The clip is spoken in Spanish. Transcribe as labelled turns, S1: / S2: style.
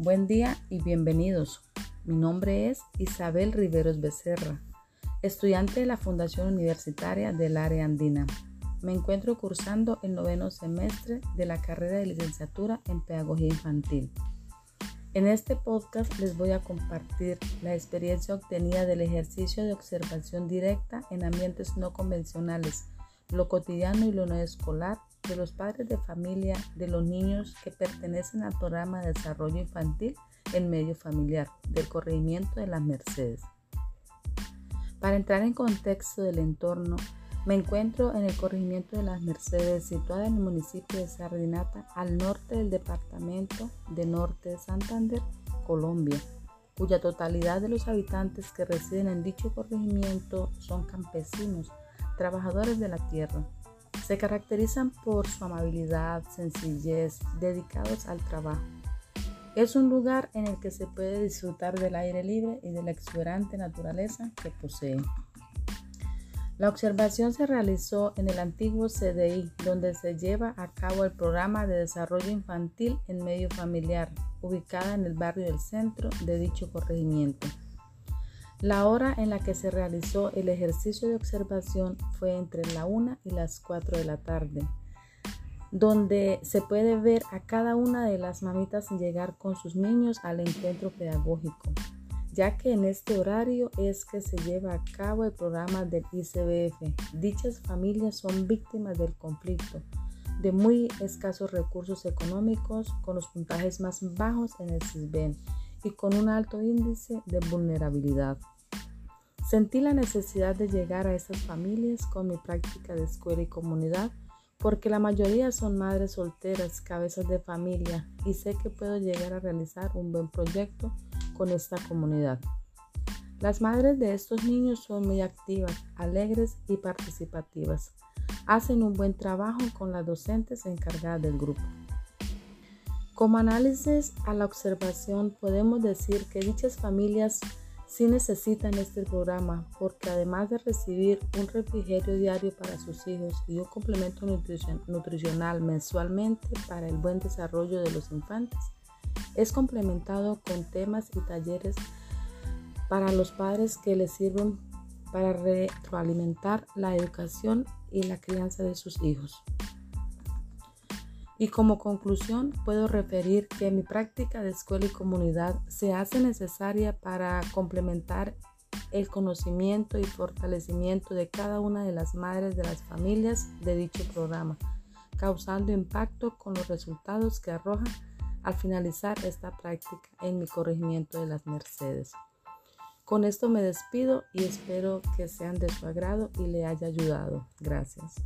S1: Buen día y bienvenidos. Mi nombre es Isabel Riveros Becerra, estudiante de la Fundación Universitaria del Área Andina. Me encuentro cursando el noveno semestre de la carrera de licenciatura en Pedagogía Infantil. En este podcast les voy a compartir la experiencia obtenida del ejercicio de observación directa en ambientes no convencionales, lo cotidiano y lo no escolar de los padres de familia de los niños que pertenecen al programa de desarrollo infantil en medio familiar del corregimiento de las Mercedes. Para entrar en contexto del entorno, me encuentro en el corregimiento de las Mercedes, situada en el municipio de Sardinata, al norte del departamento de Norte de Santander, Colombia, cuya totalidad de los habitantes que residen en dicho corregimiento son campesinos, trabajadores de la tierra, se caracterizan por su amabilidad, sencillez, dedicados al trabajo. Es un lugar en el que se puede disfrutar del aire libre y de la exuberante naturaleza que posee. La observación se realizó en el antiguo CDI, donde se lleva a cabo el programa de desarrollo infantil en medio familiar, ubicada en el barrio del centro de dicho corregimiento. La hora en la que se realizó el ejercicio de observación fue entre la 1 y las 4 de la tarde, donde se puede ver a cada una de las mamitas llegar con sus niños al encuentro pedagógico, ya que en este horario es que se lleva a cabo el programa del ICBF. Dichas familias son víctimas del conflicto, de muy escasos recursos económicos, con los puntajes más bajos en el CISBEN y con un alto índice de vulnerabilidad. Sentí la necesidad de llegar a esas familias con mi práctica de escuela y comunidad porque la mayoría son madres solteras, cabezas de familia y sé que puedo llegar a realizar un buen proyecto con esta comunidad. Las madres de estos niños son muy activas, alegres y participativas. Hacen un buen trabajo con las docentes encargadas del grupo. Como análisis a la observación, podemos decir que dichas familias sí necesitan este programa porque además de recibir un refrigerio diario para sus hijos y un complemento nutricional mensualmente para el buen desarrollo de los infantes, es complementado con temas y talleres para los padres que les sirven para retroalimentar la educación y la crianza de sus hijos. Y como conclusión, puedo referir que mi práctica de escuela y comunidad se hace necesaria para complementar el conocimiento y fortalecimiento de cada una de las madres de las familias de dicho programa, causando impacto con los resultados que arroja al finalizar esta práctica en mi corregimiento de las Mercedes. Con esto me despido y espero que sean de su agrado y le haya ayudado. Gracias.